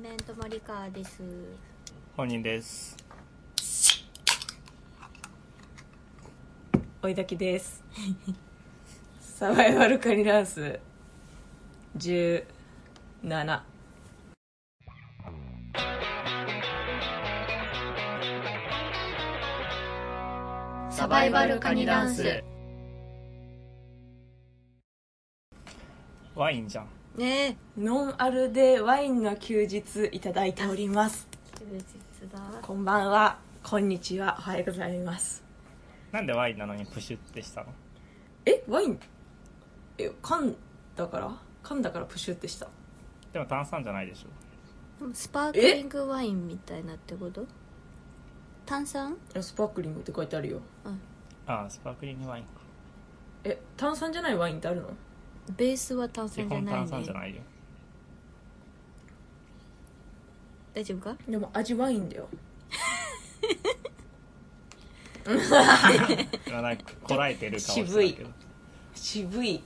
メメント森川です。本人です。追いだきです。サバイバルカニダンス。17サバイバルカニダンス。ワインじゃんねノンアルでワインの休日いただいております。え休日だ。こんばんは。こんにちは。おはようございます。なんでワインなのにプシュってしたの？えワイン？え噛んだから？噛んだからプシュってした。でも炭酸じゃないでしょ。でもスパークリングワインみたいなってこと？炭酸？いやスパークリングって書いてあるよ。あ。あスパークリングワインか。え炭酸じゃないワインってあるの？ベースは炭基酸じゃない本炭酸じゃねないよ。大丈夫か？でも味ワインだよ。今なんかこらえてる顔してた渋いけど。渋い。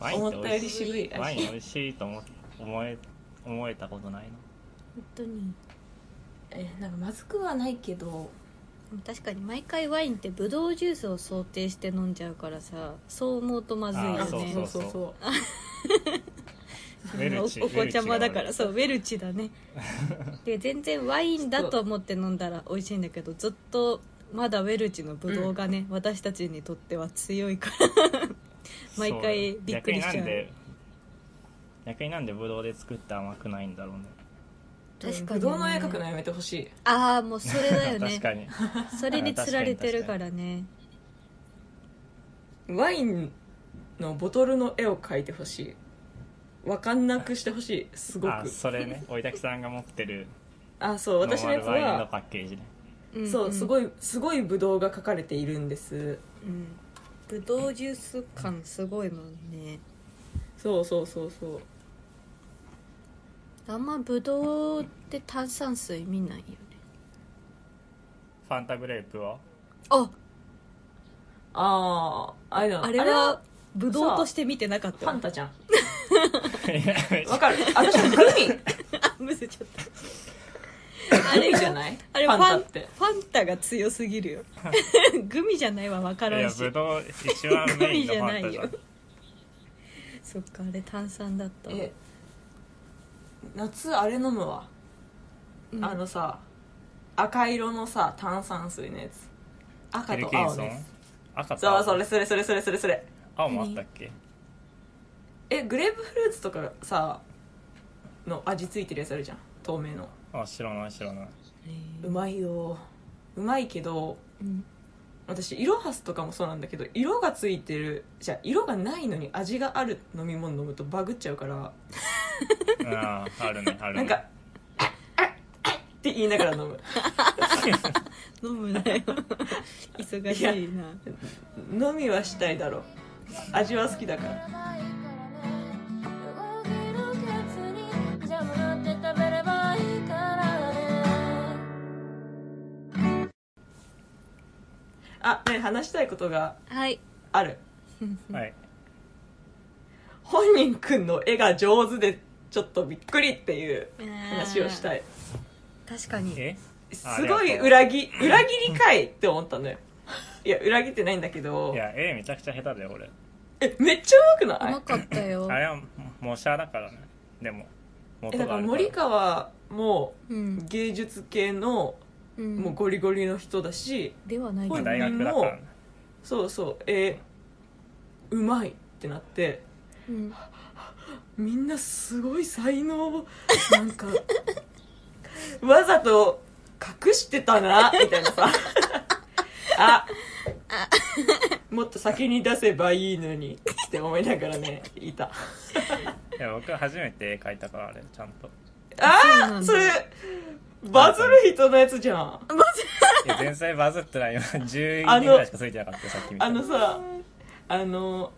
ワインって思ったより渋い。味ワイン美味しいと思思え思えたことないの？本当に。えなんかまずくはないけど確かに毎回ワインってブドウジュースを想定して飲んじゃうからさそう思うとまずいよね。そうそうそう。そうおお子ちゃまだからそうウェルチだね。で全然ワインだと思って飲んだら美味しいんだけどずっとまだウェルチのブドウがね、私たちにとっては強いから。毎回びっくりしちゃう。逆になんで逆になんでブドウで作って甘くないんだろうね確かにね。ぶどうの絵描くのやめてほしい。ああもうそれだよね。確かに。それにつられてるからね。ワインのボトルの絵を描いてほしい。分かんなくしてほしい。すごく。あそれね。追い滝さんが持ってる あそう。私のやつはパッケージね。んそうすごい、いすごいブドウが描かれているんです。うん、ブドウジュース感すごいもんね。そうそうそうそうあんまブドウって炭酸水見ないよね。ファンタグレープはああああれだ。あれはブドウとして見てなかった。わファンタじゃん。い やわかる。私はグミ。あむせちゃった。じゃない？あれフファンァンタって。ファンタが強すぎるよ。グミじゃないわ分からいやんしブドウ一番メインのファンタじゃん。グミじゃないよ。そっかあれ炭酸だったわ。え夏あれ飲むわ、うん。あのさ赤色のさ炭酸水のやつ。赤とケンソン？青ね赤とそう青。それそれそれそれそれそれ。青もあったっけ？えグレープフルーツとかさの味ついてるやつあるじゃん。透明の。あ知らない知らない、うまいよ。うまいけどうん私イロハスとかもそうなんだけど色がついてるじゃあ色がないのに味がある飲み物飲むとバグっちゃうから。あああるねあるね。なんか「あっあっあっ」って言いながら飲む。飲むなよ。忙しいな。飲みはしたいだろう。味は好きだからあね話したいことがはい。ある。はい。本人くんの絵が上手でちょっとびっくりっていう話をしたい。確かに。え？すごい裏切裏切りかいって思ったのよ。いや裏切ってないんだけど。いや絵めちゃくちゃ下手だよ俺えめっちゃうまくない？うまかったよ。あれは模写だからね。でもえだから森川もうん、芸術系のうん、もうゴリゴリの人だし、ではない。けどほいまあ大学だから。ねそうそう。えーうまいってなってうん。みんなすごい才能をなんか わざと隠してたなみたいなさ。あもっと先に出せばいいのにって思いながらねいた。いや僕は初めて絵描いたからあれちゃんと。あそうなんだ。あそれバズる人のやつじゃん。いや前菜バズってないよ。10人ぐらいしかついてなかったよさっきみた。あのさあの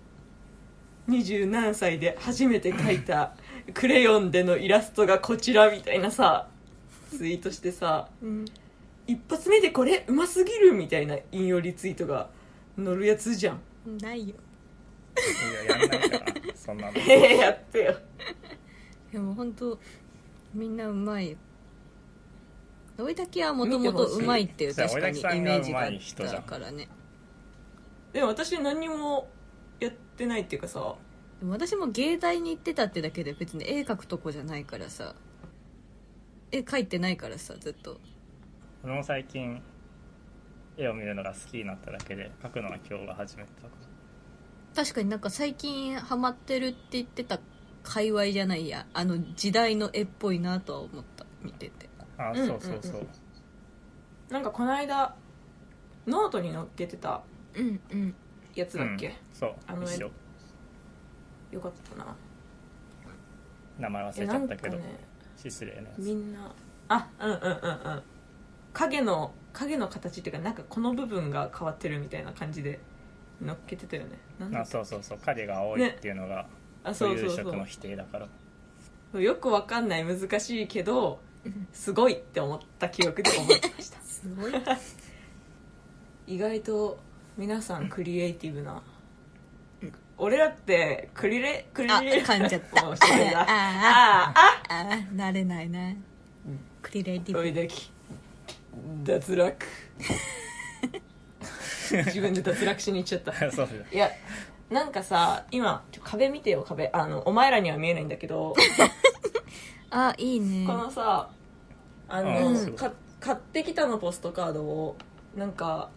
二十何歳で初めて描いた クレヨンでのイラストがこちらみたいなさツイートしてさうん。一発目でこれうますぎるみたいな引用リツイートが載るやつじゃん。ないよ。いややんないからそんなの。え えやってよ。でも本当みんなうまいよ追いだきはもともとうまい。っていう確かにイメージがあったからね。でも私何にもやってないっていうかさ。でも私も芸大に行ってたってだけで別に絵描くとこじゃないからさ。絵描いてないからさずっと。俺も最近絵を見るのが好きになっただけで描くのは今日が初めてだか確かになんか最近ハマってるって言ってた界隈じゃないや。あの時代の絵っぽいなとは思った。見てて。らあうんそうそうそう、う。んなんかこの間ノートに載っけてたうんうん。やつだっけ、うんそうあの一緒。よかったな。名前忘えれちゃったけど、なんかね失礼なやつ。みんなあうんうんうんうん。影の影の形っていうかなんかこの部分が変わってるみたいな感じで載っけてたよね。なんだあそうそうそう。影が青いっていうのがあそそううそう。そいう色の否定だから。うよくわかんない。難しいけど すごいって思った記憶で思ってました。すごい。意外と皆さんクリエイティブな、うん。俺らってクリレクリあレ噛んじゃった。ああああ。あ慣れないな。クリレイティブ。おいだき。脱落。自分で脱落しに行っちゃった。いやなんかさ今壁見てよ壁。あのお前らには見えないんだけど。あいいね。このさあの、うん。か買ってきたのポストカードをなんか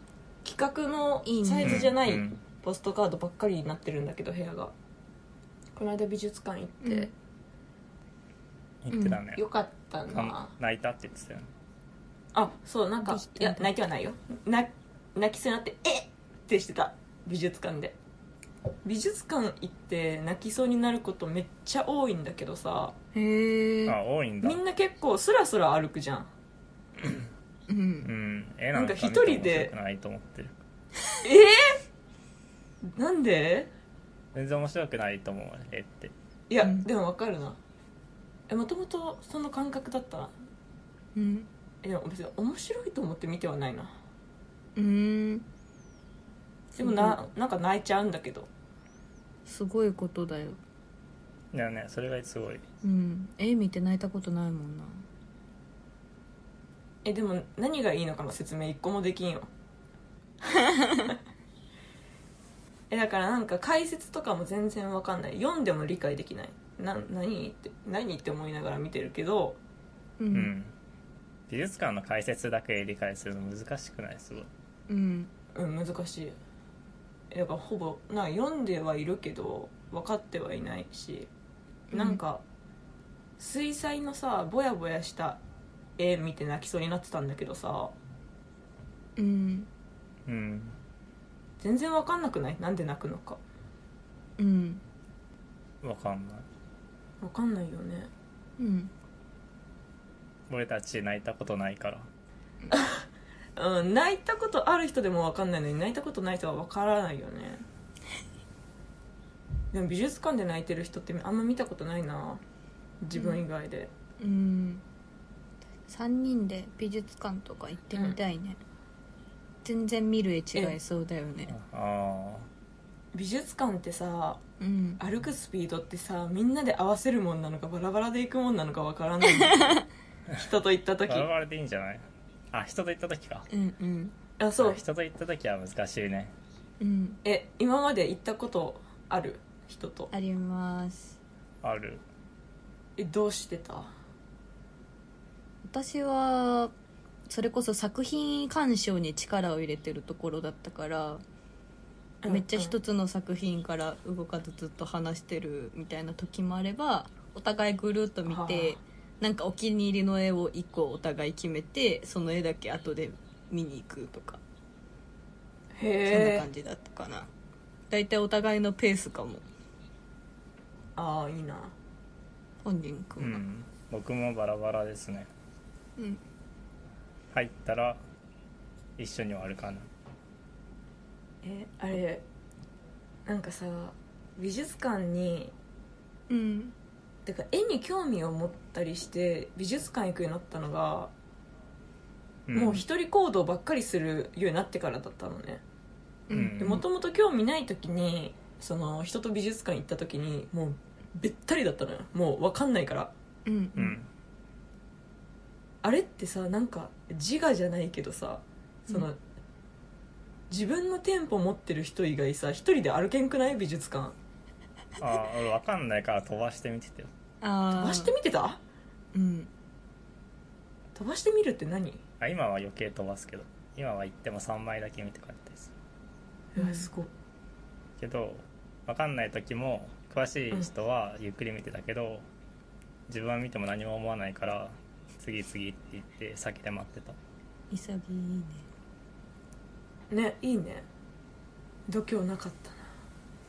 企画のいいねサイズじゃないうん。ポストカードばっかりになってるんだけど部屋が。この間美術館行って、うん。言ってたね、よかったな。あ泣いたって言ってたよね。あそうなんかいや泣いてはないよ。な泣きそうになって「えっ!」ってしてた。美術館で美術館行って泣きそうになることめっちゃ多いんだけどさ。へえあ多いんだ。みんな結構スラスラ歩くじゃん。うん。うん。絵なんか一人で。ないと思ってるえー、なんで？全然面白くないと思う絵って。いや、うん。でも分かるな。えもともとその感覚だったなうん。えでも別に面白いと思って見てはないな。うんでもななんか泣いちゃうんだけど。すごいことだよ。いやねそれがすごい。うん。絵見て泣いたことないもんな。えでも何がいいのかの説明。一個もできんよ。えだからなんか解説とかも全然わかんない。読んでも理解できない。な何って何って思いながら見てるけど。ううん。ん美術館の解説だけ理解するの難しくない？すごい。ううんん難しいえだからほぼな読んではいるけど分かってはいないしなんか、水彩のさぼやぼやした絵見て泣きそうになってたんだけどさうん。うん。全然分かんなくない？なんで泣くのか。うん。わかんない。分かんないよね。うん。俺たち泣いたことないから うん泣いたことある人でも分かんないのに泣いたことない人は分からないよね。でも美術館で泣いてる人ってあんま見たことないな。自分以外で、うん。3人で美術館とか行ってみたいね、全然見る絵違いそうだよね。あ美術館ってさうん。歩くスピードってさみんなで合わせるもんなのかバラバラで行くもんなのか分からない 人と行ったあ時。バラバラでいいんじゃない？あ人と行った時か。うんうん。あそう。あ人と行った時は難しいね。うん。え今まで行ったことある？人と。あります。ある。えどうしてた？私はそれこそ作品鑑賞に力を入れてるところだったから、めっちゃ一つの作品から動かずずっと話してるみたいな時もあればお互いぐるっと見はてなんかお気に入りの絵を1個お互い決めてその絵だけ後で見に行くとか。そんな感じだったかな。大体お互いのペースかも。ああいいな。本人くは、うんん。僕もバラバラですね。うん。入ったら一緒に終わるかな。えあれなんかさ美術館にうんてか絵に興味を持ったりして美術館行くようになったのが、ん。もう一人行動ばっかりするようになってからだったのね。うん。もともと興味ない時にその人と美術館行った時にもうべったりだったのよ。もう分かんないから。うん。うん。あれってさなんか自我じゃないけどさその、うん。自分の店舗持ってる人以外さ一人で歩けんくない美術館ああ俺分かんないから飛ばしてみてたよ。あ飛ばしてみてた？うん。飛ばしてみるって何？あ今は余計飛ばすけど。今は行っても3枚だけ見て帰ったりする。うわすごい。けど分かんない時も詳しい人はゆっくり見てたけど、自分は見ても何も思わないから次々って言って先で待ってた。潔いね。ねいいね。度胸なかったな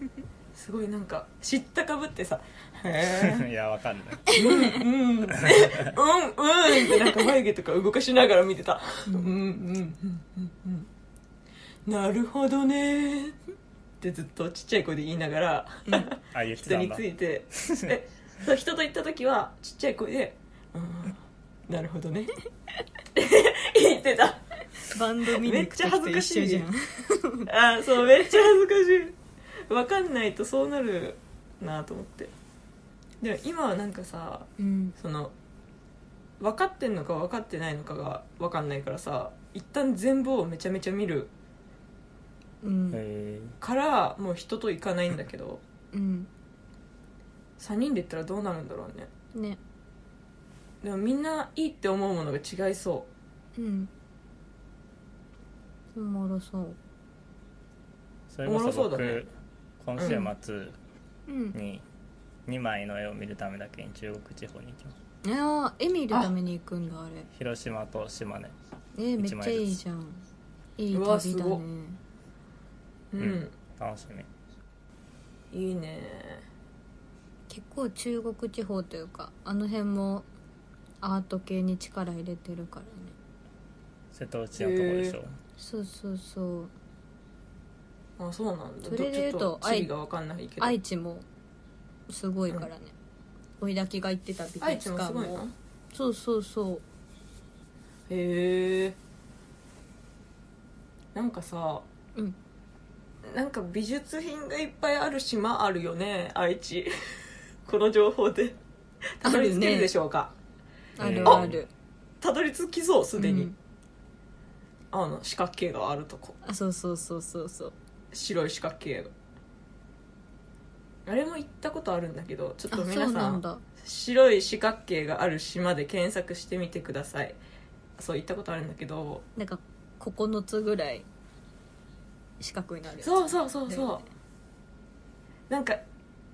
すごいなんか知ったかぶってさ「へ えいや分かんない。うんうんうんうん」ってなんか眉毛とか動かしながら見てた「うんうんうんうんうんなるほどね」ってずっとちっちゃい声で言いながらあ言って人にたんだついてえそう人と行った時はちっちゃい声で「うんなるほどね」って言ってたバンド見に行く時と一緒じゃんあーそうめっちゃ恥ずかしい分かんないとそうなるなと思って。でも今はなんかさうん。その分かってんのか分かってないのかが分かんないからさ一旦全部をめちゃめちゃ見るうん。へからもう人と行かないんだけどうん。3人で行ったらどうなるんだろうね。ね。でもみんないいって思うものが違いそう。ん。おもろそう。おもろそう僕、だね今週末うん。に2枚の絵を見るためだけに中国地方に行きます。いやー絵見るために行くんだあれ。広島と島根。えー、めっちゃいいじゃん。いい旅だね。う、うん。うん。楽しみ。いいね。結構中国地方というかあの辺もアート系に力入れてるからね。瀬戸内のとこでしょ。そうそうそうあそうなんだ。それで言うとちょっと地理が分かんないけど。愛知もすごいからね。追いだきが行ってた美術館も。すごいの？そうそうそう。へえ。なんかさうん。なんか美術品がいっぱいある島あるよね愛知。この情報で。たどり着けるでしょうか？あえーるある。たどり着きそうすでに、うん。あの四角形があるとこ。あそうそうそうそうそう白い四角形があれも行ったことあるんだけどちょっとあ皆さんんだ。白い四角形がある島で検索してみてください。そう行ったことあるんだけど。なんか9つぐらい四角になるやつ。そうそうそうそう。なんか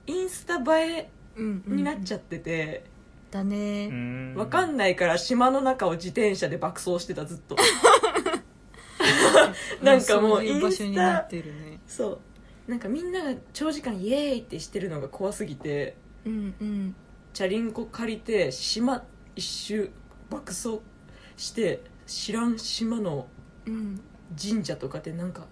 インスタ映えうん、うん、になっちゃってて、だね。うーん。わかんないから島の中を自転車で爆走してたずっと なんかもうそういう場所になってるね。そう。なんかみんなが長時間イエーイってしてるのが怖すぎてうんうんチャリンコ借りて島一周爆走して知らん島のうん神社とかでなんか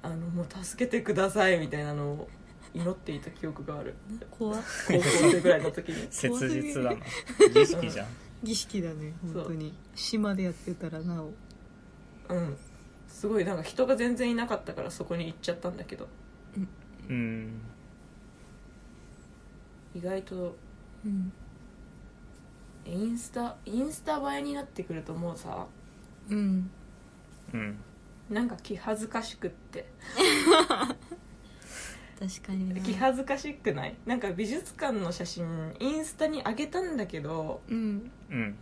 あのもう助けてくださいみたいなのを祈っていた記憶がある。怖っ。高校生ぐらいの時に。切実だな。儀式じゃん。儀式だね本当に。島でやってたらなおうん。すごいなんか人が全然いなかったからそこに行っちゃったんだけど。うん。意外とうん。インスタインスタ映えになってくるともうさうん。うんなんか気恥ずかしくって。確かにな気恥ずかしくない？なんか美術館の写真インスタに上げたんだけどうん。うん。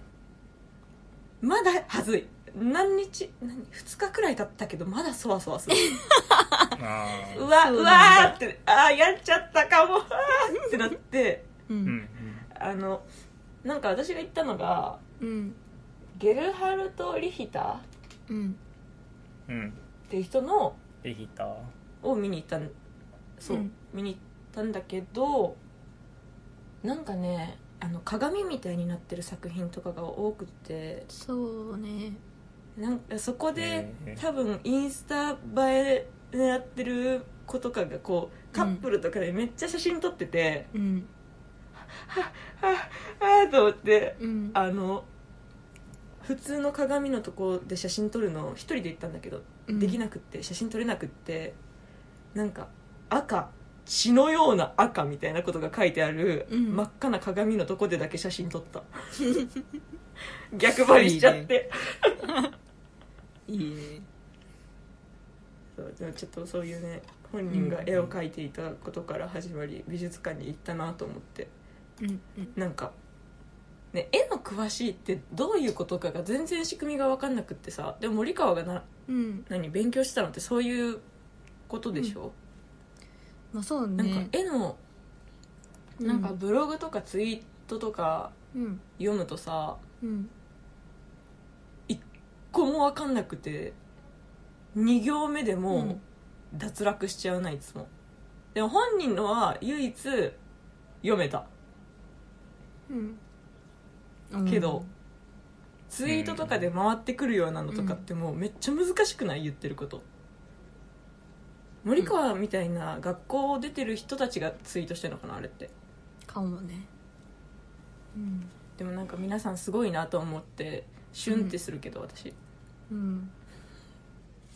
まだはずい何日何2日くらい経ったけどまだそわそわする。あうわうわーってああやっちゃったかも。ってなって。うん。んあのなんか私が行ったのがうん。ゲルハルト・リヒターっうん。うん。うんていう人のリヒター。を見に行ったんそう、うん。見に行ったんだけどなんかねあの鏡みたいになってる作品とかが多くて。そうねなんかそこで多分インスタ映え狙ってる子とかがこうカップルとかでめっちゃ写真撮ってて、うん。ああと思ってうん。あの普通の鏡のとこで写真撮るの一人で行ったんだけど、うん。できなくって写真撮れなくってなんか赤血のような赤みたいなことが書いてある、うん。真っ赤な鏡のとこでだけ写真撮った。逆張りしちゃっていいね。そうでもちょっとそういうね本人が絵を描いていたことから始まり美術館に行ったなと思って。うんうん。なんか、ね、絵の詳しいってどういうことかが全然仕組みが分かんなくってさでも森川がなうん。何勉強したのってそういうことでしょ、まあそうなんかね絵のなんかブログとかツイートとかうん。読むとさうん。一個も分かんなくて2行目でうもん。脱落しちゃうないつもでも本人のは唯一読めた。うん。けど、ツイートとかで回ってくるようなのとかってもうめっちゃ難しくない言ってること。森川みたいな学校を出てる人たちがツイートしてるのかなあれって。かもね。うん。でもなんか皆さんすごいなと思ってシュンってするけど私。うん。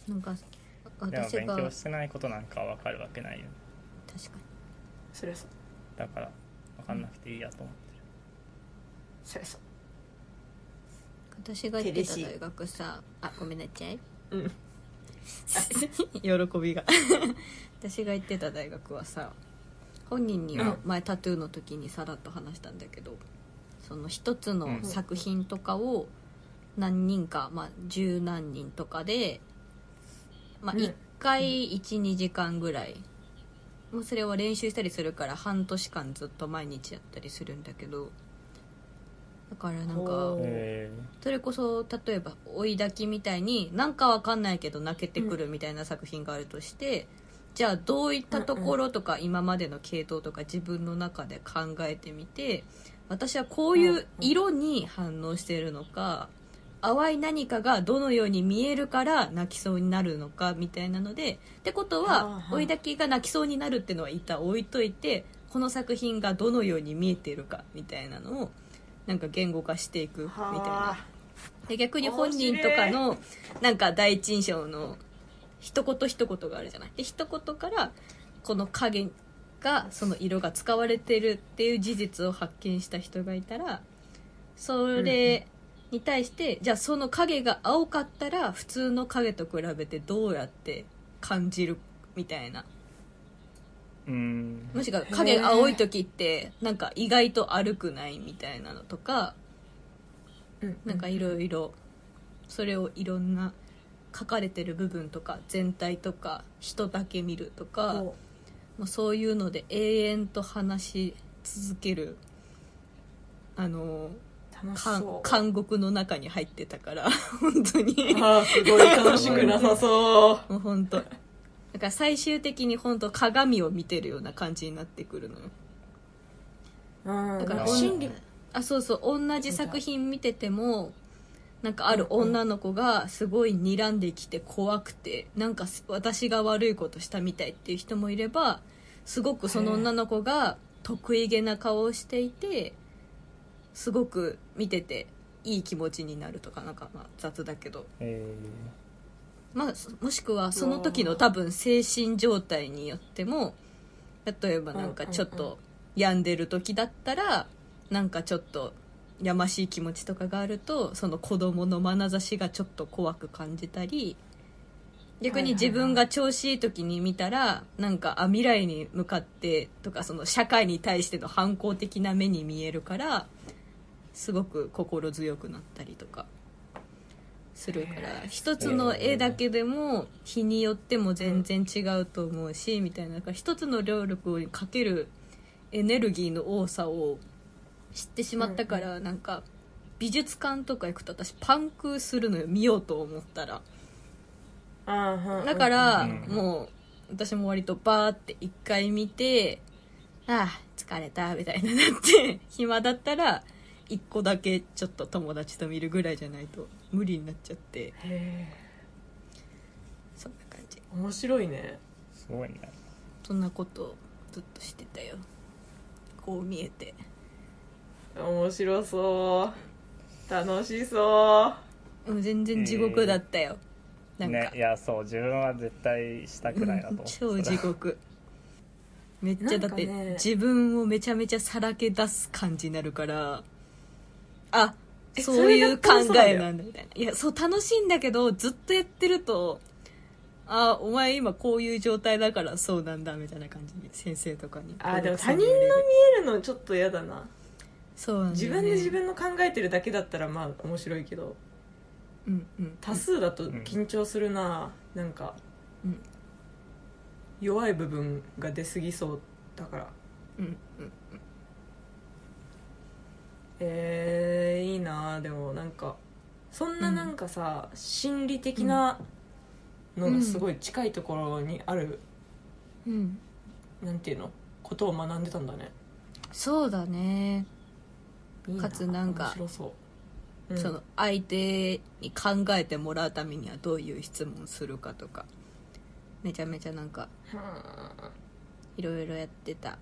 なんかでも私が勉強してないことなんかわかるわけないよ確かそりゃそう。だから分かんなくていいやと思ってそりゃそう。に私が行ってた大学さあごめんなさい。うん。喜びが。私が行ってた大学はさ本人には前タトゥーの時にさらっと話したんだけどその一つの作品とかを何人か、まあ、十何人とかで、まあ、うん。1回12時間ぐらい。もうそれは練習したりするから半年間ずっと毎日やったりするんだけど。だからなんかそれこそ例えば追い炊きみたいになんかわかんないけど泣けてくるみたいな作品があるとして、じゃあどういったところとか今までの系統とか自分の中で考えてみて私はこういう色に反応しているのか淡い何かがどのように見えるから泣きそうになるのかみたいなのでってことは追い炊きが泣きそうになるっていうのは一旦置いといてこの作品がどのように見えているかみたいなのをなんか言語化していくみたいな。はで逆に本人とかのなんか第一印象の一言一言があるじゃない？で一言からこの影がその色が使われてるっていう事実を発見した人がいたらそれに対して、じゃあその影が青かったら普通の影と比べてどうやって感じるみたいな。ーうん。もしくは影が青い時ってなんか意外と歩くないみたいなのとかうんなんかいろいろそれをいろんな書かれてる部分とか全体とか人だけ見るとかほもうそういうので永遠と話し続けるあのう楽しかそう。監獄の中に入ってたから本当に。あーすごい。楽しくなさそう。もう本当。だから最終的に本当鏡を見てるような感じになってくるのよ。うん。だから心理。あそうそう同じ作品見ててもなんかある女の子がすごい睨んできて怖くてなんか私が悪いことしたみたいっていう人もいればすごくその女の子が得意げな顔をしていてすごく見てていい気持ちになるとかなんかまあ雑だけど。えまあそもしくはその時の多分精神状態によっても例えばなんかちょっと病んでる時だったらなんかちょっとやましい気持ちとかがあるとその子供の眼差しがちょっと怖く感じたり逆に自分が調子いい時に見たらなんかあ未来に向かってとかその社会に対しての反抗的な目に見えるからすごく心強くなったりとかするから一つの絵だけでも日によっても全然違うと思うしみたいなだから一つの労力にかけるエネルギーの多さを知ってしまったからなんか美術館とか行くと私パンクするのよ見ようと思ったら。だからうんもう私も割とバーって一回見てああ疲れたみたいになって 暇だったら一個だけちょっと友達と見るぐらいじゃないと無理になっちゃって。へそんな感じ。ー面白いね。ー、すごいねそんなことをずっとしてたよ。こう見えて。面白そう。楽しそもう全然地獄だったよ、なんか、ねいやそう自分は絶対したくないなと思って 超地獄。めっちゃだって、自分をめちゃめちゃさらけ出す感じになるからあえそういう考えなんだ。みたいな。いやそう楽しいんだけどずっとやってるとあお前今こういう状態だからそうなんだみたいな感じに先生とかに。あーでも他人の見えるのちょっと嫌だな。そうなんだね。分で自分の考えてるだけだったらまあ面白いけど。うんうん。多数だと緊張するな、なんかうん。弱い部分が出過ぎそうだから。うんうんえー、いいなでもなんかそんななんかさ、心理的なのがすごい近いところにある、うん。なんていうの？ことを学んでたんだね。そうだね。いいかつなんかそう、うん。その相手に考えてもらうためにはどういう質問するかとか。めちゃめちゃなんかはいろいろやってた。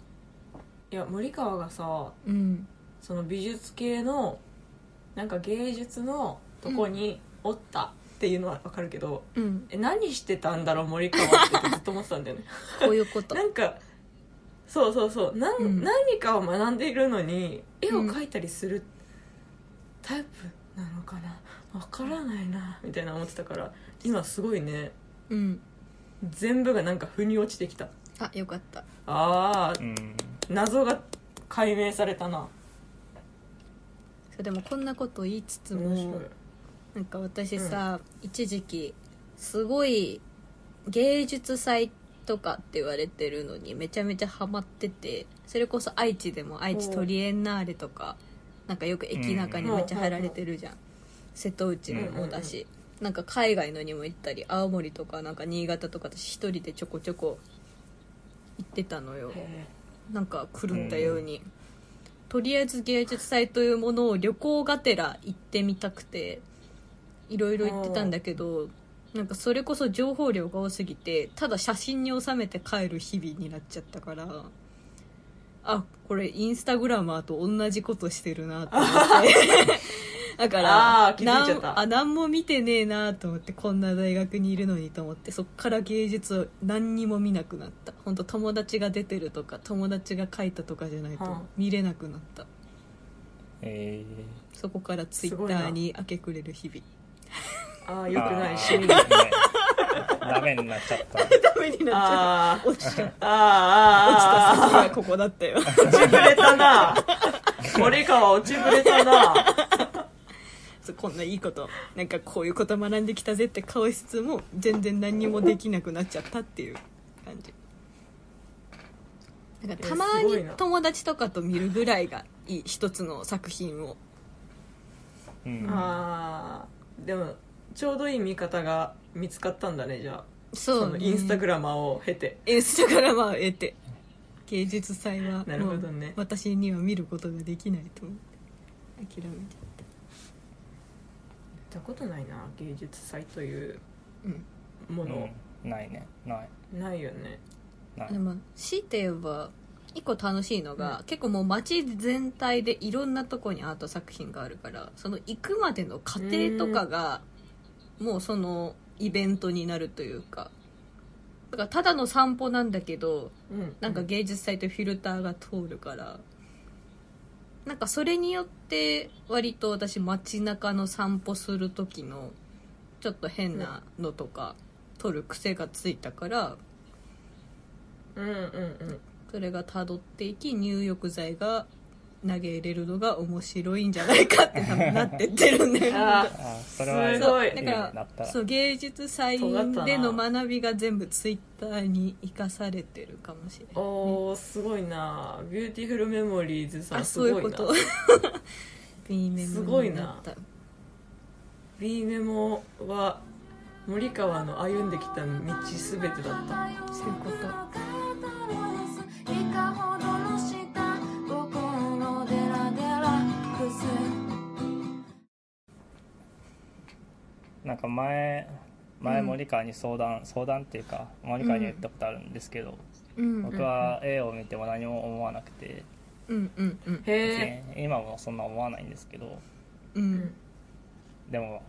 や森川がさうんその美術系のなんか芸術のとこにおったっていうのは分かるけど、うん。え何してたんだろう森川ってずっと思ってたんだよね。こういうこと。なんかそうそうそう。なん、うん。何かを学んでいるのに絵を描いたりするタイプなのかな。分からないなみたいな思ってたから今すごいね。うん。全部がなんか腑に落ちてきた。あよかった。ああうん。謎が解明されたなでもこんなこと言いつつもなんか私さ、一時期すごい芸術祭とかって言われてるのにめちゃめちゃハマっててそれこそ愛知でも愛知トリエンナーレとかなんかよく駅中にめっちゃ入られてるじゃん、瀬戸内もだし、なんか海外のにも行ったり青森とかなんか新潟とか私一人でちょこちょこ行ってたのよ。へなんか狂ったように、とりあえず芸術祭というものを旅行がてら行ってみたくていろいろ行ってたんだけどなんかそれこそ情報量が多すぎてただ写真に収めて帰る日々になっちゃったからあこれインスタグラマーと同じことしてるなと思って。だからあー気づいちゃった。なんあ何も見てねえなと思ってこんな大学にいるのにと思ってそっから芸術を何にも見なくなった。本当友達が出てるとか友達が書いたとかじゃないとはあ。見れなくなった。えそこからツイッターに明け暮れる日々。ああー、よくない。趣味ね ダメになっちゃった。ダメになっちゃう落ちちゃったあーあー。あ落ちた。先がここだったよ。ー落ちぶれたな。森川落ちぶれたなそうこんないいことなんかこういうこと学んできたぜって顔しつつも全然何にもできなくなっちゃったっていう感じ。だからたまに友達とかと見るぐらいがいい一つの作品を。うん。あーでもちょうどいい見方が見つかったんだねじゃあ。そう、のインスタグラマーを経て。インスタグラマーを得て。芸術祭はなるほどね。私には見ることができないと思って。諦めちゃっ行ったことないな芸術祭というもの、うん。ないね。ない。ないよね。ない。でも強いて言えば一個楽しいのが、結構もう街全体でいろんなとこにアート作品があるからその行くまでの過程とかがもうそのイベントになるというか。だからただの散歩なんだけどうん。なんか芸術祭というフィルターが通るからなんかそれによって割と私街中の散歩する時のちょっと変なのとか撮る癖がついたからうんうんうん。それが辿っていき入浴剤が投げ入れるのが面白いんじゃないかってなってってるんだよ それはすごい。だかねなったら。らそう芸術祭での学びが全部ツイッターに生かされてるかもしれないおーすごいな。ビューティフルメモリーズさんあすごいな。そういうこと。B メモすごいな。B メモは森川の歩んできた道すべてだった。そういうことなんか前前森川に相談、相談っていうか森川に言ったことあるんですけど、うん。僕は絵を見ても何も思わなくてうんうんうん。今もそんな思わないんですけどうん。でも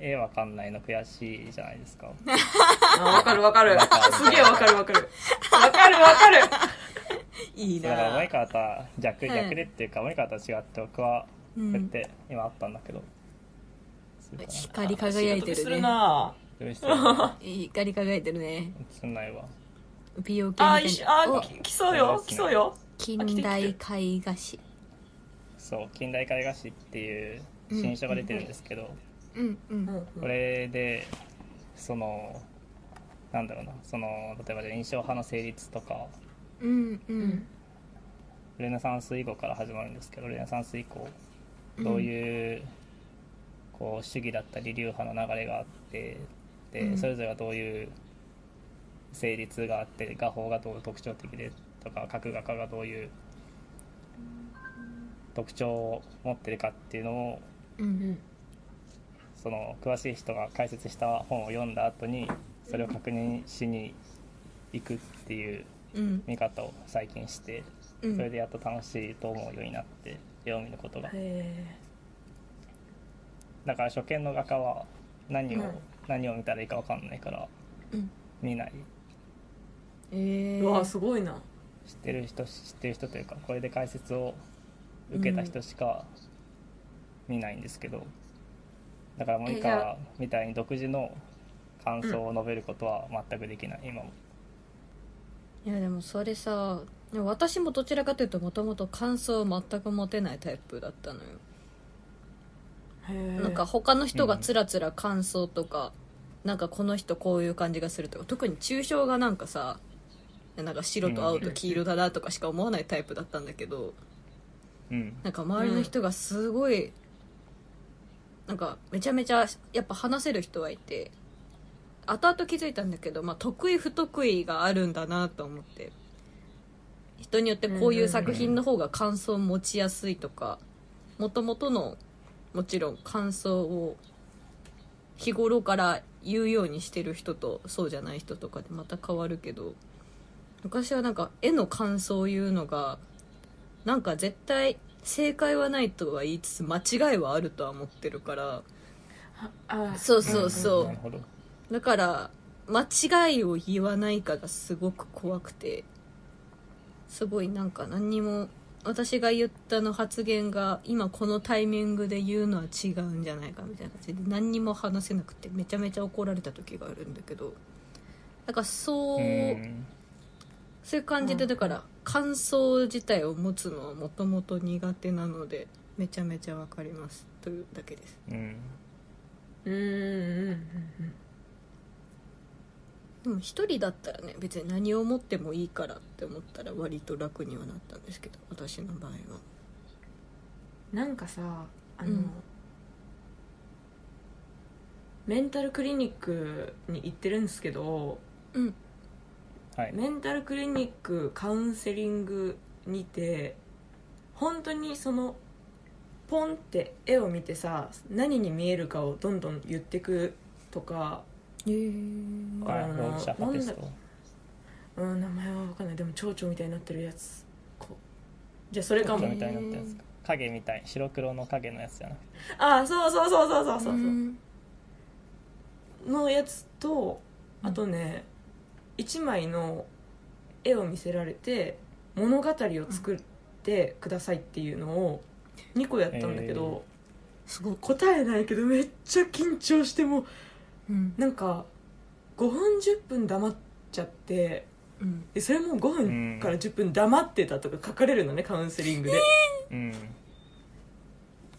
絵わかんないの悔しいじゃないですか。あわかるわかる。わかるすげえわかるわかる。わかるわかる。いいなだから森川とは逆はい逆でっていうか森川とは違って僕はうん。これって今あったんだけど光り輝いてするるね 光り輝いてるね。映んないわ。美容系みたいあー一緒あ来そうよ。来そうよ。近代絵画史そう近代絵画史っていう新書が出てるんですけど、うんうん。これでそのなんだろうな。その例えば印象派の成立とかうんうん。ルネサンス以降から始まるんですけどルネサンス以降どういう、こう主義だったり流派の流れがあってで、うん。それぞれがどういう成立があって画法がどう特徴的でとか各画家がどういう特徴を持ってるかっていうのをうんその詳しい人が解説した本を読んだ後にそれを確認しに行くっていううん。見方を最近してうん。それでやっと楽しいと思うようになって絵を見ることが。へだから初見の画家は何を、うん何を見たらいいか分かんないからうん。見ない。ええー、うわすごいな。知ってる人知ってる人というかこれで解説を受けた人しか見ないんですけど、だから森川みたいに独自の感想を述べることは全くできない、今も。いやでもそれさ私もどちらかというともともと感想を全く持てないタイプだったのよなんか他の人がつらつら感想とか、なんかこの人こういう感じがするとか特に抽象がなんかさなんか白と青と黄色だなとかしか思わないタイプだったんだけどうん。なんか周りの人がすごい、なんかめちゃめちゃやっぱ話せる人はいて後々気づいたんだけど、まあ、得意不得意があるんだなと思って人によってこういう作品の方が感想を持ちやすいとかもともとのもちろん感想を日頃から言うようにしてる人とそうじゃない人とかでまた変わるけど昔はなんか絵の感想を言うのがなんか絶対正解はないとは言いつつ間違いはあるとは思ってるからあそうそうそう、だから間違いを言わないかがすごく怖くてすごいなんか何にも私が言ったの発言が今このタイミングで言うのは違うんじゃないかみたいな感じで何にも話せなくてめちゃめちゃ怒られた時があるんだけどだからそううんそういう感じでだから感想自体を持つのはもともと苦手なのでめちゃめちゃわかりますというだけです。うん。うんうんうんうんでも一人だったらね別に何を持ってもいいからって思ったら割と楽にはなったんですけど私の場合は。なんかさあの、うん。メンタルクリニックに行ってるんですけどうん。はい。メンタルクリニックカウンセリングにて本当にそのポンって絵を見てさ何に見えるかをどんどん言ってくとかへえはいあのローャーパテスト。うん名前は分かんない。でも蝶々みたいになってるやつ。こう。じゃあそれかも。影みたいになったやつか。影みたい。白黒の影のやつじゃなくて。ああそうそうそうそうそうそうそう。うん。のやつとあとね、1枚の絵を見せられて物語を作ってくださいっていうのを2個やったんだけど、すごい答えないけどめっちゃ緊張してもううん。なんか5分10分黙っちゃってうん。でそれも5分から10分黙ってたとか書かれるのねカウンセリングで、うん。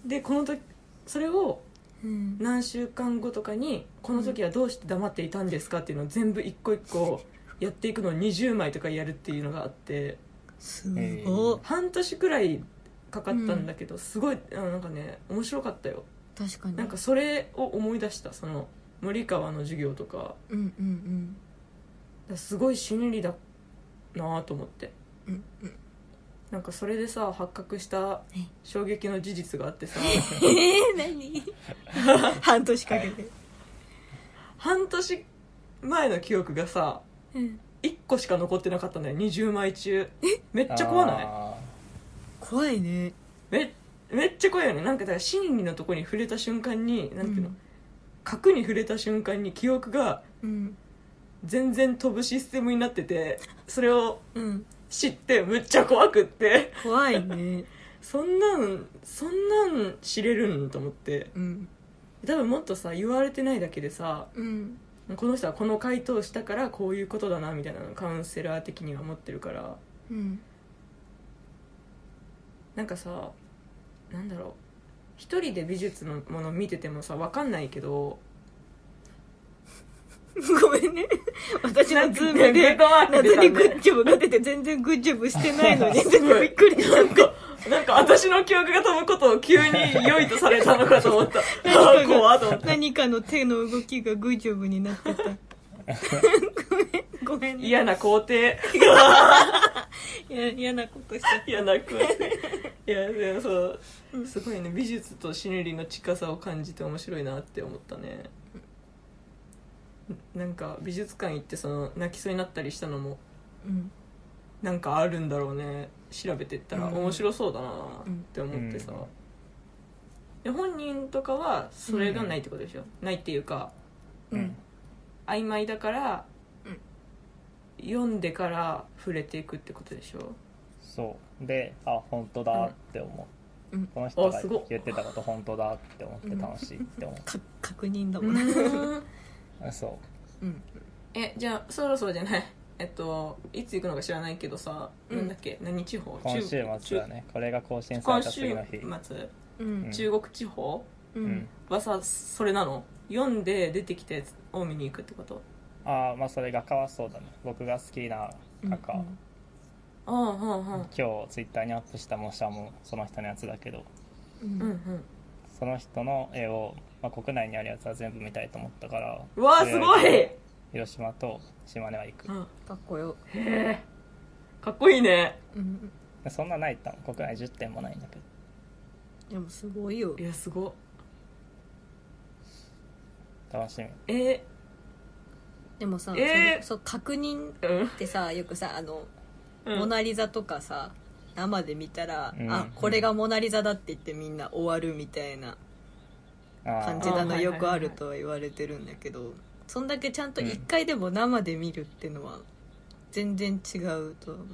でこの時それをうん。何週間後とかにこの時はどうして黙っていたんですかっていうのを全部一個一個やっていくのを20枚とかやるっていうのがあって。すご。い半年くらいかかったんだけど、すごいあなんかね面白かったよ。確かに。なんかそれを思い出したその森川の授業とか。うんうんすごい心理だなと思って。うんうん。なんかそれでさ発覚したえ衝撃の事実があってさ。えー、何？半年かけて、半年前の記憶がさうん。1個しか残ってなかったんだよ20枚中。めっちゃ怖ない？あ怖いね。めめっちゃ怖いよね。なんかだから心理のとこに触れた瞬間になんていうの、うん核に触れた瞬間に記憶がうん。全然飛ぶシステムになっててそれをうん。知ってむっちゃ怖くって。怖いね。そんなんそんなん知れるんと思って。うん。多分もっとさ言われてないだけでさうん。この人はこの回答をしたからこういうことだなみたいなのをカウンセラー的には思ってるから。うん。なんかさなんだろう一人で美術のもの見ててもさ分かんないけど ごめんね。私のズームグで謎にグッジョブが出て全然グッジョブしてないのに 全然びっくりしちゃって。なんか私の記憶が飛ぶことを急に良いとされたのかと思った。あー怖っと思った。何かの手の動きがグッジョブになってた ごめん。ごめんね。嫌な工程。いや嫌なことしちゃった。嫌な工程。いやでもそうすごいね。美術と心理の近さを感じて面白いなって思ったね。なんか美術館行ってその泣きそうになったりしたのもうん。なんかあるんだろうね。調べてったらうん。面白そうだなって思ってさ、うん。で本人とかはそれがないってことでしょ、ないっていうかうん曖昧だから、うん。読んでから触れていくってことでしょ？そう。であ本当だって思う、うん。この人があすごっ。言ってたこと本当だって思って楽しいって思か 確認だうも。んねん。う、そう。ん。えじゃあそろそろじゃない？えっといつ行くのか知らないけどさ、うん。なんだっけ？何地方？う今週末だね。これが更新された今週次の日。末。うん。中国地方？ううん。んはさそれなの？読んで出てきたやつを見に行くってこと？ああまあそれ画家はそうだね。僕が好きな画家、うんああうんうん今日ツイッターにアップした模写もその人のやつだけど。うんうん。うんその人の絵を、まあ、国内にあるやつは全部見たいと思ったからうわーすごい、え広島と島根は行く、うん、かっこよ。へえ。かっこいいね。うんそんなないった国内10点もないんだけど。でもすごいよ。いやすご楽しみ。え。でもさ、えー。そ確認うん。ってさよくさあの、うん。モナ・リザとかさ生で見たら、うん。あこれがモナ・リザだって言ってみんな終わるみたいな感じなのあはいはいはいよくあるとは言われてるんだけどそんだけちゃんと一回でも生で見るっていうのは全然違うと思う。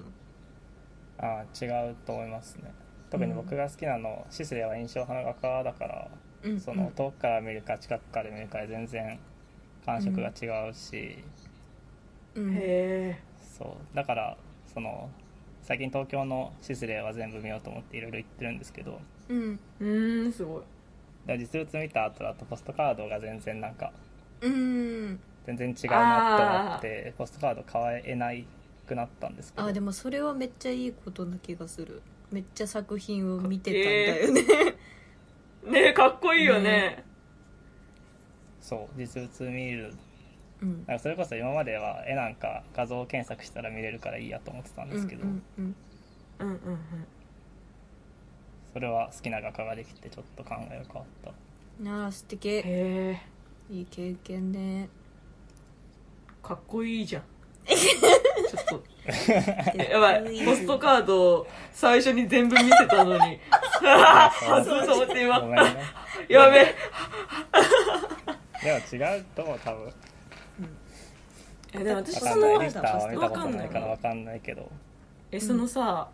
あー違うと思いますね。特に僕が好きなの、シスレは印象派の画家だから、うんその遠くから見るか近くから見るかで全然感触が違うし、うん。へえそう。だからその最近東京のシスレは全部見ようと思っていろいろ行ってるんですけど。うん。うーんすごい。で実物見た後だとポストカードが全然なんかうん。全然違うなって思ってポストカード買えないくなったんですけど。あでもそれはめっちゃいいことな気がする。めっちゃ作品を見てたんだよね、ねえかっこいいよね。そう実物見る。うん。それこそ今までは絵なんか画像検索したら見れるからいいやと思ってたんですけど、うんうんうん。うんうんそれは好きな画家ができてちょっと考えが変わったうんあら素敵。へえいい経験ね。かっこいいじゃん ちょっと。やばい。ポストカードを最初に全部見せたのに。外そう。と思ってご今。めんねやべ。えでも違うと思う多分。えでも私わそのかんないリスターは見たことないからわわかんないけど。えそのさ、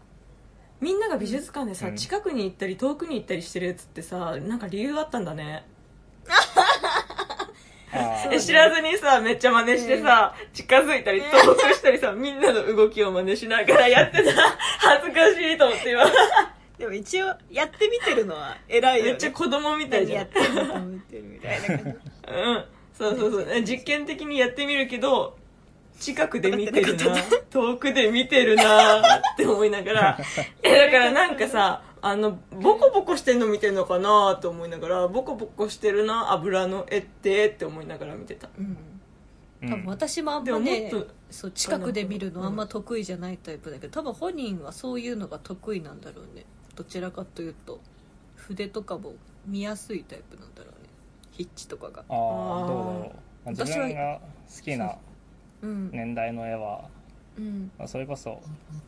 みんなが美術館でさ、うん。近くに行ったり遠くに行ったりしてるやつってさなんか理由あったんだね。あ え知らずにさめっちゃ真似してさ、近づいたり遠くしたりさみんなの動きを真似しながらやってた。恥ずかしいと思って今。でも一応やってみてるのは偉いよ、ね、めっちゃ子供みたいじゃん。何やってんのと思ってるみたいな感じ。うん。そうそうそう。え実験的にやってみるけど近くで見てるな。遠くで見てるなって思いながら。えだからなんかさあのボコボコしてんの見てんのかなと思いながらボコボコしてるな油の絵ってって思いながら見てた。うん。うん。多分私もあんまねそう近くで見るのあんま得意じゃないタイプだけど多分本人はそういうのが得意なんだろうね。どちらかというと筆とかも見やすいタイプなんだろうね。筆致とかが。あーどうだろう、まあ私は自分が好きなうん、年代の絵は、うん。まあそれこそ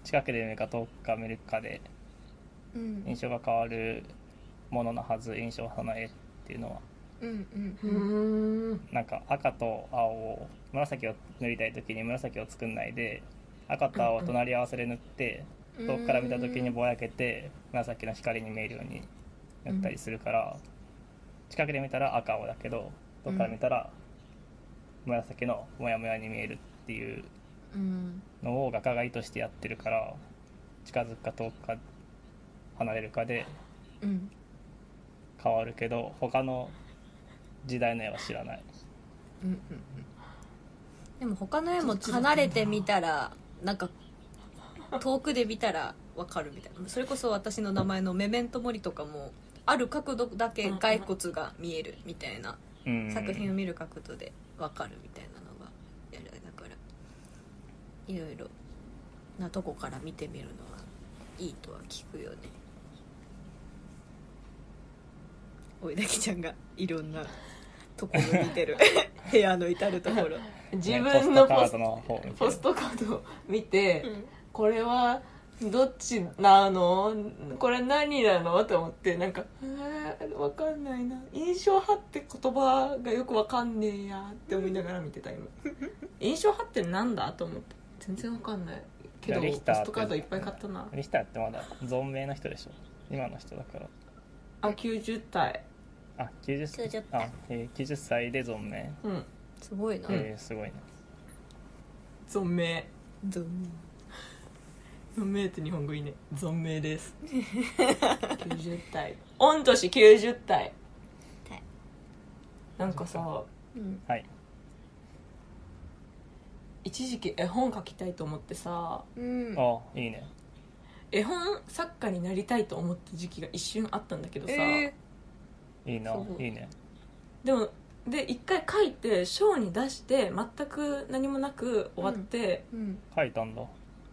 近くで見るか遠くから見るかでうん印象が変わるもののはず印象派の絵っていうのは。うんうんうーん。なんか赤と青を紫を塗りたい時に紫を作んないで赤と青を隣り合わせで塗って遠くから見た時にぼやけて紫の光に見えるようになったりするから、近くで見たら赤青だけど遠くから見たら紫のモヤモヤに見えるっていううん。のを画家が意図してやってるから近づくか遠くか離れるかでうん。変わるけど他の時代の絵は知らない。うんうんうん。でも他の絵も離れてみたらなんか遠くで見たらわかるみたいな。それこそ私の名前の「メメントモリ」とかもある角度だけ骸骨が見えるみたいな。うん。作品を見る角度でわかるみたいなのがやる。だからいろいろなとこから見てみるのはいいとは聞くよねおいだきちゃんがいろんなところ見てる。部屋の至るところ自ね分のポスポストカードの方を見てる。ポストカードを見て、うん。これはどっちなの？これ何なの？と思ってなんか「えー、わかんないな。印象派って言葉がよくわかんねえや」って思いながら見てた今。印象派ってなんだ？と思って。全然わかんない。けどいやリヒターって。ポストカードいっぱい買ったな。リヒターってまだ存命の人でしょ？今の人だから。あ90体あ90歳90あ、えー、90歳で存命。うん。すごいな、えー、すごいな存命。どう存命って日本語いいね。存命です。90体。御年90体。体。なんかさうん。はい。一時期絵本描きたいと思ってさうん。あいいね。絵本作家になりたいと思った時期が一瞬あったんだけどさ、えいいなそう。いいね。でもで一回書いて賞に出して全く何もなく終わってーうん。書いたんだ。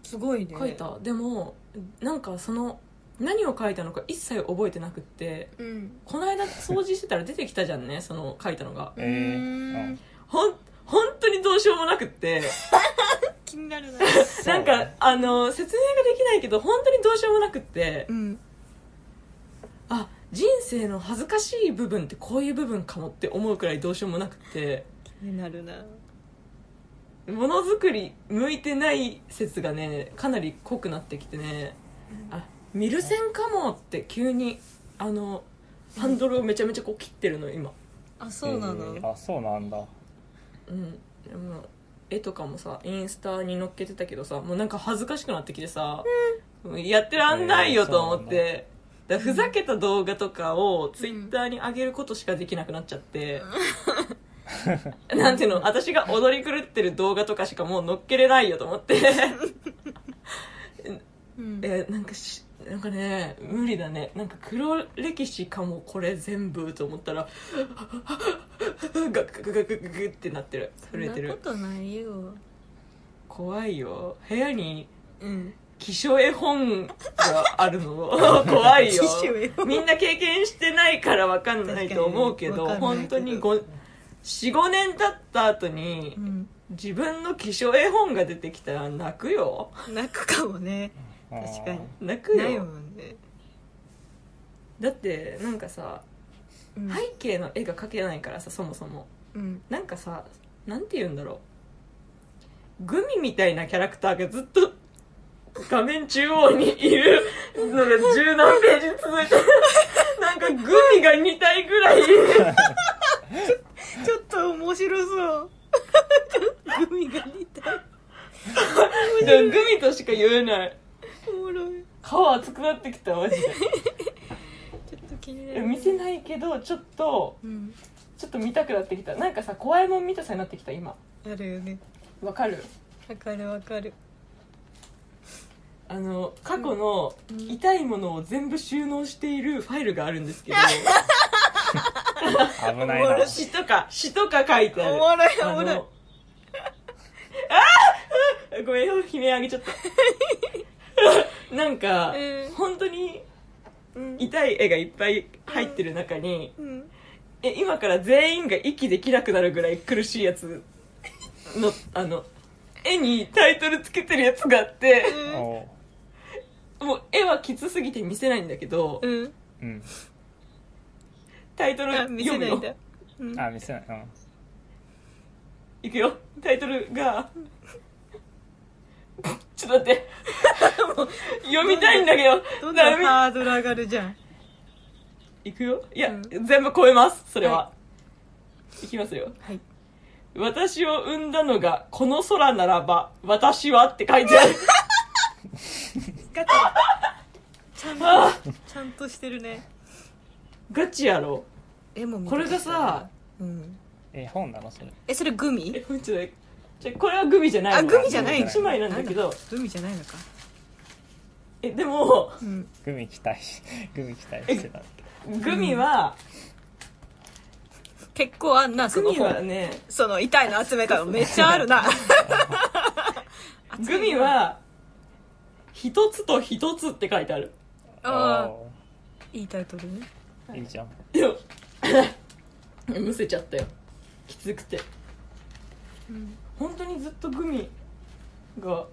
すごいね。書いた、でもなんかその何を書いたのか一切覚えてなくってうん。この間掃除してたら出てきたじゃんね その書いたのが。えうーほん本当にどうしようもなくって。気になるな。なんかあの説明ができないけど本当にどうしようもなくって。うん。あ人生の恥ずかしい部分ってこういう部分かもって思うくらいどうしようもなくって。気になるな。ものづくり向いてない説がねかなり濃くなってきてね。あミル線かもって急にあのハンドルをめちゃめちゃこう切ってるの今。あそうなの、えー。あそうなんだ。うん。でも絵とかもさインスタに載っけてたけどさもうなんか恥ずかしくなってきてさ、もうやってらんないよと思って、だからふざけた動画とかをツイッターに上げることしかできなくなっちゃって、なんていうの？私が踊り狂ってる動画とかしかもう載っけれないよと思って。うん。えなんかしなんかね無理だね。なんか黒歴史かもこれ全部と思ったらガクガクガクガクってなってる。震えてる。そんなことないよ。怖いよ。部屋にうん気象絵本があるの？怖いよ。みんな経験してないから分かんないと思うけど確かに。本当に45年経った後にうん。自分の気象絵本が出てきたら泣くよ。泣くかもね。確かに。泣くよ。んね、だってなんかさうん。背景の絵が描けないからさそもそも。うん。なんかさなんて言うんだろう。グミみたいなキャラクターがずっと画面中央にいる。のが十何ページ続いてなんかグミが2体ぐらい。ちょっと面白そう。グミが似たでもグミとしか言えない。おもろい。顔熱くなってきたマジで。ちょっと気になる。見せないけどちょっとうん。ちょっと見たくなってきた。なんかさ怖いもん見たさになってきた今。あるよね。わかる？わかるわかるあの過去のうん。痛いものを全部収納しているファイルがあるんですけど。危ないな。詩とか詩とか書いてある。おもろいあおもろい。のあーごめんよ悲鳴あげちゃった。なんか、うん。本当にうん。痛い絵がいっぱい入ってる中に、うん。え今から全員が息できなくなるぐらい苦しいやつの あの絵にタイトルつけてるやつがあって、おうもう絵はきつすぎて見せないんだけど、うん。うん。タイトルあ見せ読むよないんだ。うん。あ見せない。うん。いくよ。タイトルが「ちょっと待って。読みたいんだけど。どんどんハードル上がるじゃんいくよいや、うん全部超えますそれは、、はいきますよはい私を産んだのがこの空ならば私はって書いてあるガチ。ちゃんとちゃんとしてるね。ガチやろ。絵も見てこれがさうん。え本なのそれ。えそれグミ？えほんとだじゃこれはグミじゃないのあグミじゃない一枚なんだけど。グミじゃないのか。えでもうんグミ期待。し グミ期待してたグミは、結構あんなそグミの本はねその痛いの集めたのめっちゃあるな。グミは一つと一つって書いてある。あいいタイトルね。ーい。いじゃん。でも むせちゃったよ。きつくて。うん。本当にずっとグミが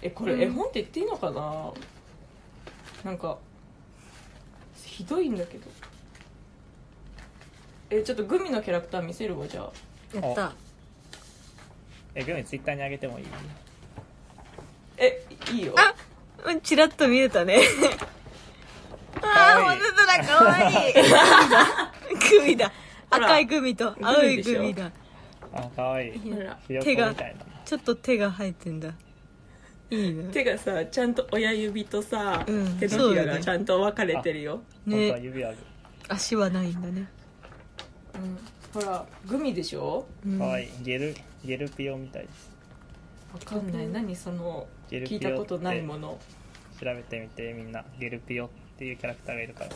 えこれうん。絵本って言っていいのかな、なんかひどいんだけど。えちょっとグミのキャラクター見せるわじゃあ。やった。えグミツイッターにあげてもいい？えいいよ。あうんチラッと見えたね。ああ本当だかわい。いグミだ。赤いグミと青いグミだ。あかわい。い手がちょっと手が生えてんだ。いいね。手がさちゃんと親指とさ、うん手のひらがちゃんと分かれてるよ。ね。足はないんだね。うん。ほらグミでしょ？うん。かわいい。ゲルゲルピオみたいです。わかんない。何そのゲルピオ聞いたことないもの。調べてみてみんな。ゲルピオっていうキャラクターがいるから。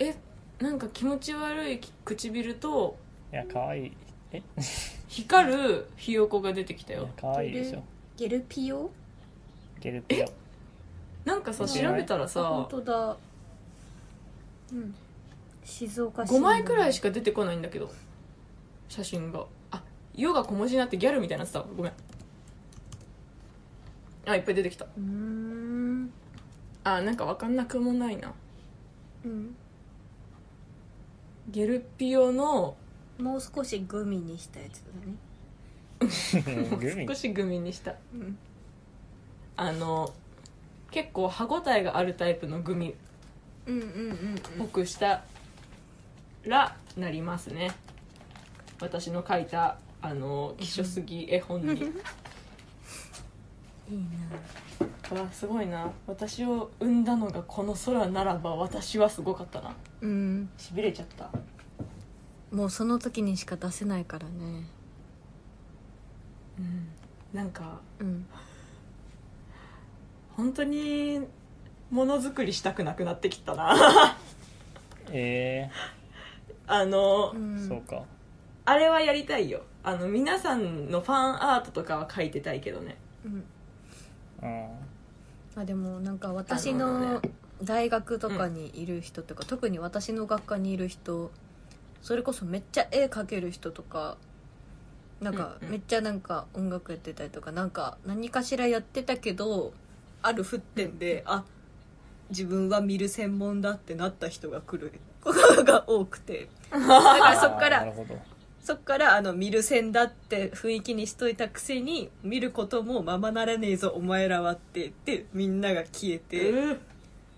えなんか気持ち悪い唇といやかわい。いえ？光るひよこが出てきたよ。いやかわいいでしょ。ゲルピオ？ゲルピオ。なんかさえ調べたらあさ本当だ。うん。静岡市5枚くらいしか出てこないんだけど写真が。あ「ヨが小文字になってギャルみたいになってた。わごめん。あいっぱい出てきた。うーん。あなんか分かんなくもないな。うん。ゲルピオのもう少しグミにしたやつだね。グミ。少しグミにした。うん。あの結構歯ごたえがあるタイプのグミっうんうんうん。ぽくしたらなりますね私の書いたあの希少すぎ絵本に。いいな。わすごいな。私を産んだのがこの空ならば私はすごかったな。うん。しびれちゃった。もうその時にしか出せないからね。うん。なんかうん。本当にものづくりしたくなくなってきたな。え あの、うん。ー、そうかあれはやりたいよ。あの皆さんのファンアートとかは描いてたいけどね。うん。うん。あでもなんか私あのの大学とかにいる人とか、特に私の学科にいる人それこそめっちゃ絵描ける人とかなんかめっちゃなんか音楽やってたりとかなんか何かしらやってたけどある沸点で、あ自分は見る専門だってなった人が来る。ことが多くて。だからそっからあーなるほどそっからあの見る線だって雰囲気にしといたくせに見ることもままならねえぞお前らはって言ってみんなが消えてう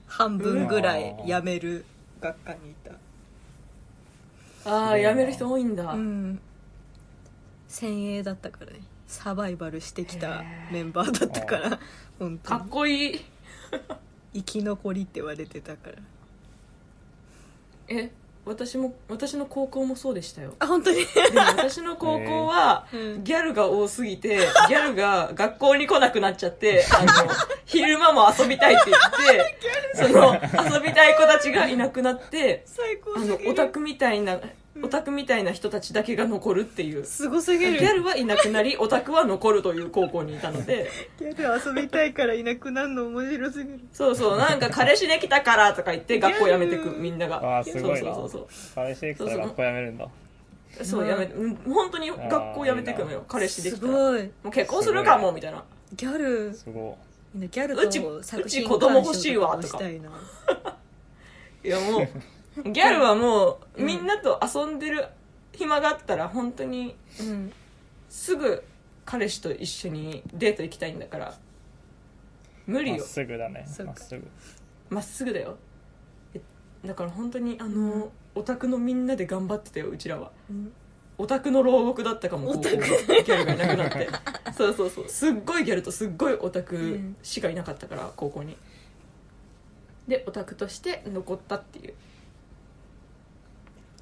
半分ぐらい辞める学科にいた。ああやめる人多いんだ、うん。先鋭だったからね。サバイバルしてきたメンバーだったから本当かっにこいい。生き残りって言われてたから。え私も私の高校もそうでしたよ。あ本当に？でも私の高校はうん。ギャルが多すぎてギャルが学校に来なくなっちゃってあの昼間も遊びたいって言って その遊びたい子たちがいなくなって最高あのオタクみたいなオタクみたいな人たちだけが残るっていう。すごすぎギるャルはいなくなりオタクは残るという高校にいたので。ギャル遊びたいからいなくなるの面白すぎる。そうそう。なんか彼氏できたからとか言って学校辞めてくみんなが。あーすごいな。そうそうそう彼氏できたら学校辞めるんだ。そうそうやめうん本当に学校辞めてくのよ。彼氏できすたら。もごい。う結婚するかもみたいな。ギャル。すごギャルうちと作うち品子供欲しいわ鑑賞とかしたいな。いやもう ギャルはもうみんなと遊んでる暇があったら本当にうん。すぐ彼氏と一緒にデート行きたいんだから無理まっよすぐだね。まっすぐ。まっすぐだよ。えだから本当にあの、オタクのみんなで頑張ってたようちらは。うん。オタクの牢獄だったかもオタク。高校がギャルがいなくなって。そうそうそう。すっごいギャルとすっごいオタクしかいなかったから高校に。でオタクとして残ったっていう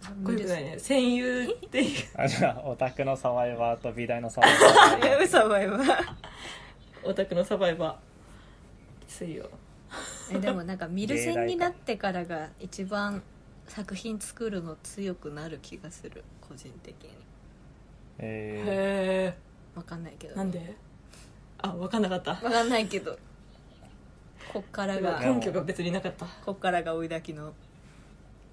かっこよくないね。戦友っていう。あじゃあオタクのサバイバーと美大のサバイバー。え嘘ばいわオタクのサバイバー。きついよ。えでもなんか見る線になってからが一番作品作るの強くなる気がする。個人的に。えへわかんないけど。えなんで？あ分かんなかった。わかんないけど。こっからが。や根拠が別になかった。こっからが追いだきの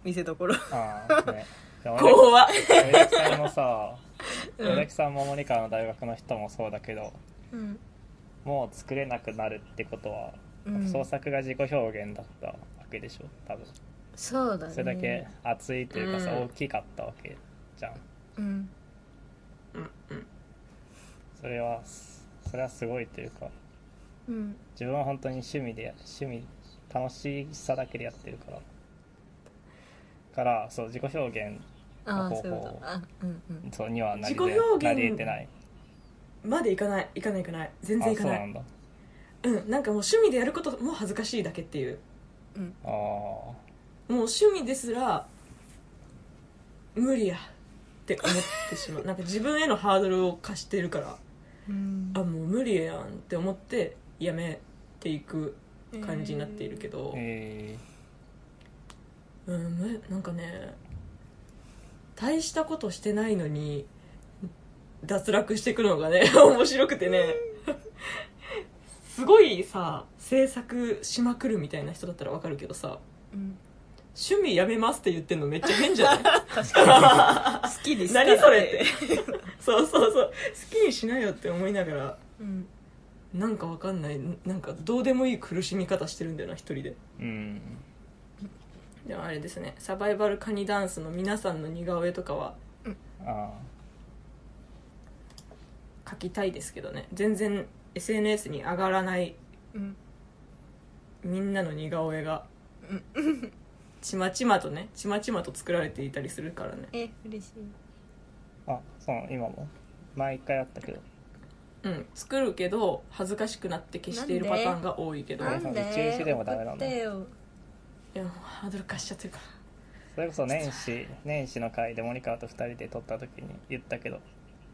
見せ所。ー、ああね怖っ。俺だきさんもさうん俺だきさんもモニカの大学の人もそうだけどうんもう作れなくなるってことは、うん創作が自己表現だったわけでしょ多分そうだねそれだけ熱いというかさ、うん大きかったわけじゃんうんうんうんそれはそれはすごいというかうん自分は本当に趣味で趣味楽しさだけでやってるからからそう自己表現ああほうほうそうにはなり自己表現なり得てない。までいかないいかないいかない。全然いかない。あそうなんだ。うんなんかもう趣味でやることも恥ずかしいだけっていう。ああもう趣味ですら無理やって思ってしまう。なんか自分へのハードルを課してるから。うん。あもう無理やんって思ってやめていく感じになっているけど、えうんむなんかね大したことしてないのに脱落していくのがね 面白くてね。すごいさ制作しまくるみたいな人だったらわかるけどさうん。趣味やめますって言ってんのめっちゃ変じゃない？好きです何それって。そうそうそう。好きにしなよって思いながらうん。なんかわかんない。なんかどうでもいい苦しみ方してるんだよな一人で。ー、うんでもあれですねサバイバルカニダンスの皆さんの似顔絵とかはあ描きたいですけどね。全然 SNS に上がらないうん。みんなの似顔絵がちまちまとねちまちまと作られていたりするからね。え嬉しい。ああそう今も？毎回あったけど。うん。作るけど恥ずかしくなって消しているパターンが多いけど。なんで？一日でもダメなんだ。よいやハードル化しちゃってるから。それこそ年始年始の回でモニカと2人で撮った時に言ったけど。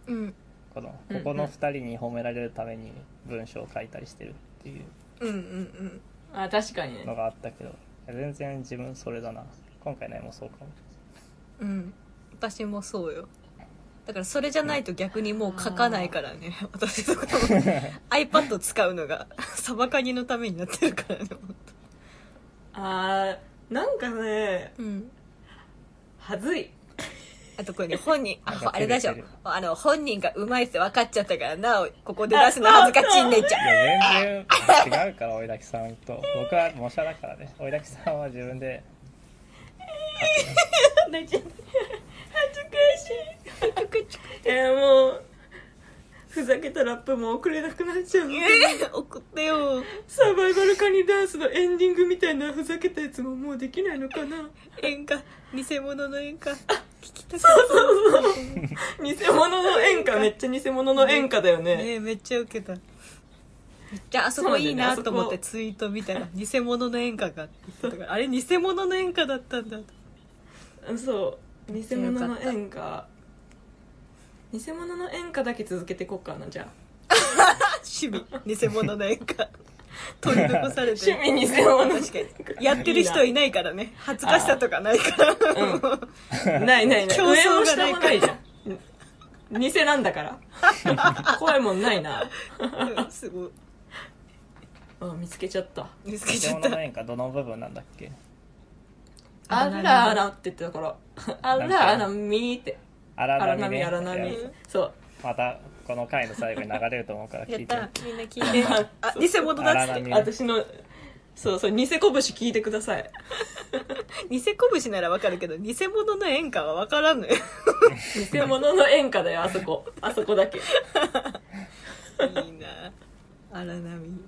うん。このここの2人に褒められるために文章を書いたりしてるっていう。うんうんうん。あ確かにね。のがあったけど。全然自分それだな。今回の絵もそうかも。うん。私もそうよ。だからそれじゃないと逆にもう書かないからね。私とかも。iPad 使うのが サバカニのためになってるからね本あーなんかね当うん。はずい。あとこれね本人 ああれだでしょあの本人がうまいって分かっちゃったからなおここで出すの恥ずかしいんねちゃいや全然違うから追いだきさんと。僕は模写だからね。追いだきさんは自分で。泣いちゃう恥ずかしい。えー、もうふざけたラップも送れなくなっちゃうえー、送ってよ。サバイバルカニダンスのエンディングみたいなふざけたやつももうできないのかな。演歌。偽物の演歌。聞きたか偽物の演歌。めっちゃ偽物の演歌だよったね。ねめっちゃウケた。めっちゃあそこいいなと思ってツイート見たら偽物の演歌があれ偽物の演歌だったんだと。そう。偽物の演歌偽物の演歌だけ続けていこうかなじゃあ。趣味偽物の演歌。取り残されて。趣味偽物確かにやってる人いないからね。恥ずかしさとかないから。ないないない。競争がない上も下もないじゃん。偽なんだから。怖いもんないな。うんすごい。あ見つけちゃった。見つけ偽ちゃった。物の演歌どの部分なんだっけ？あらあらって言ってたから。あらあらみーって荒荒波ね。波荒波。そう。またこの回の最後に流れると思うから聞いて。た。みんな聞いて。あ偽物だっつって。私の好そうそう偽拳聞いてください。偽拳ならわかるけど偽物の演歌はわからんのよ。偽物の演歌だよあそこ。あそこだけ。いいな。荒波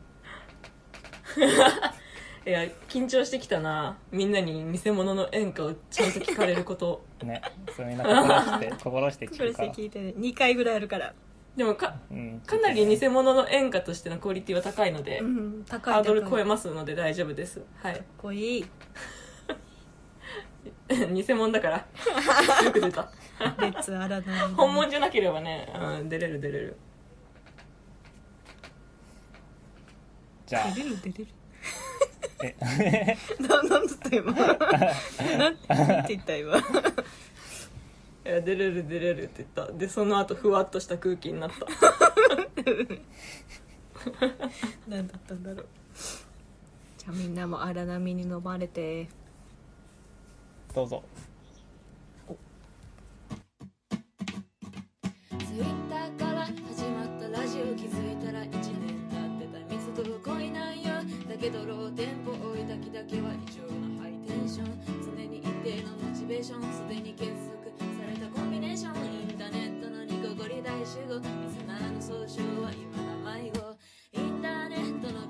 いや緊張してきたな。みんなに偽物の演歌をちゃんと聞かれること。ねそれみんな心して 心してこ聞くから。れして聞いてね。2回ぐらいあるから。でもかうんかなり偽物の演歌としてのクオリティは高いので、うん高いハードル超えますので大丈夫です。はい。っこいい。偽物だから。よく出た。レッツ荒波本物じゃなければね、うん、出れる出れる。じゃあ。出れる出れるえ ななんだった今？なんなんて言った今？いや出れる出れるって言った。でその後ふわっとした空気になった。何だったんだろう。じゃあみんなも荒波に飲まれて。どうぞ。ツイッターから始まったラジオ気づけどローテンポ追い抱きだけは異常なハイテンション。常に一定のモチベーションすでに結束されたコンビネーションインターネットのニコゴリ大集合。リスナーの総称は今だ迷子インターネットの